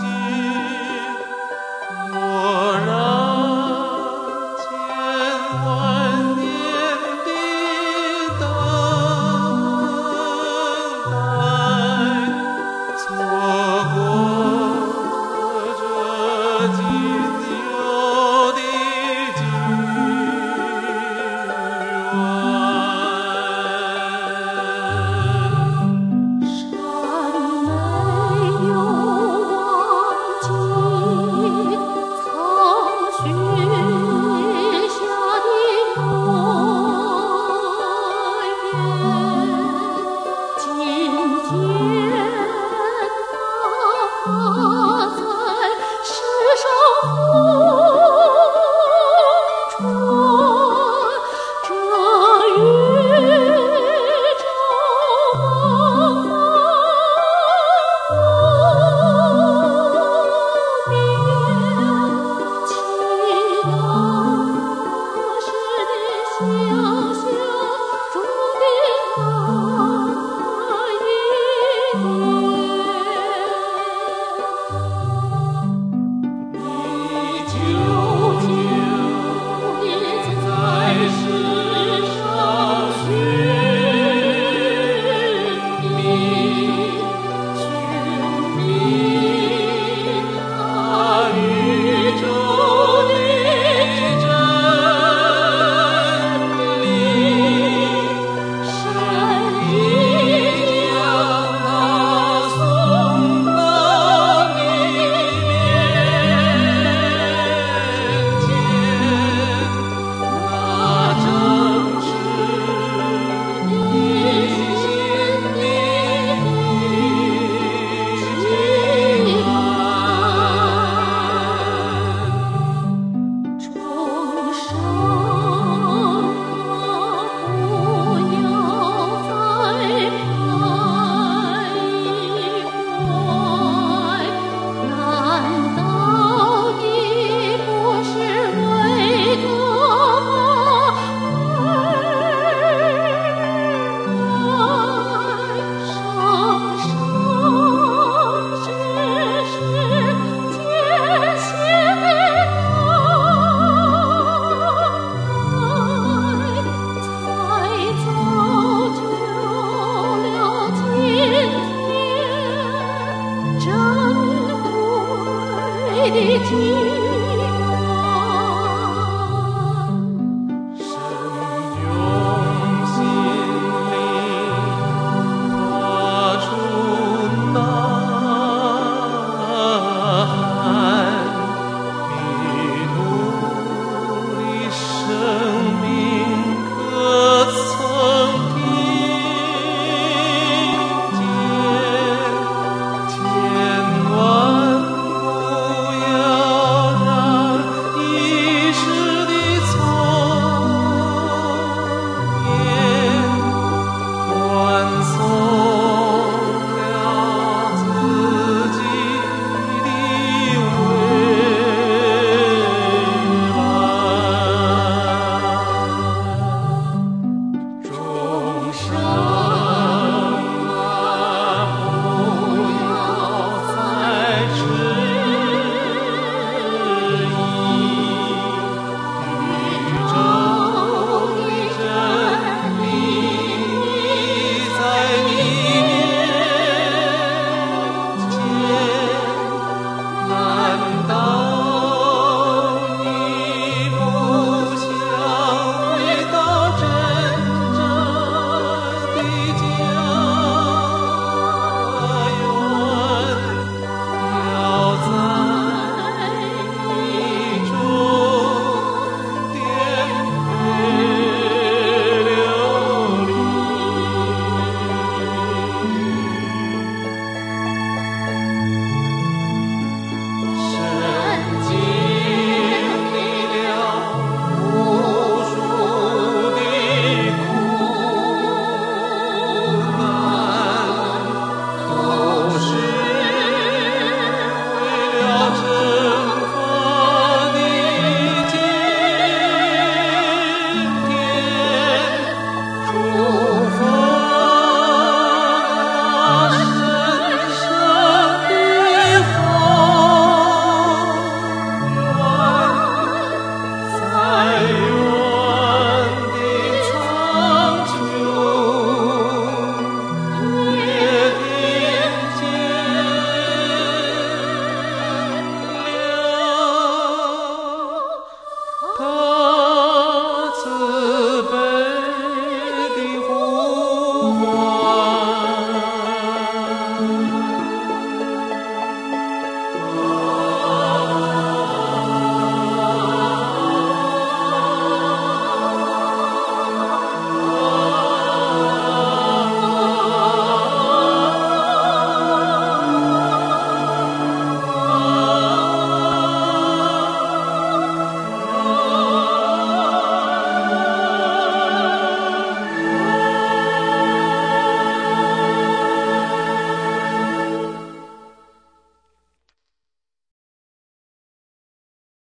心。的天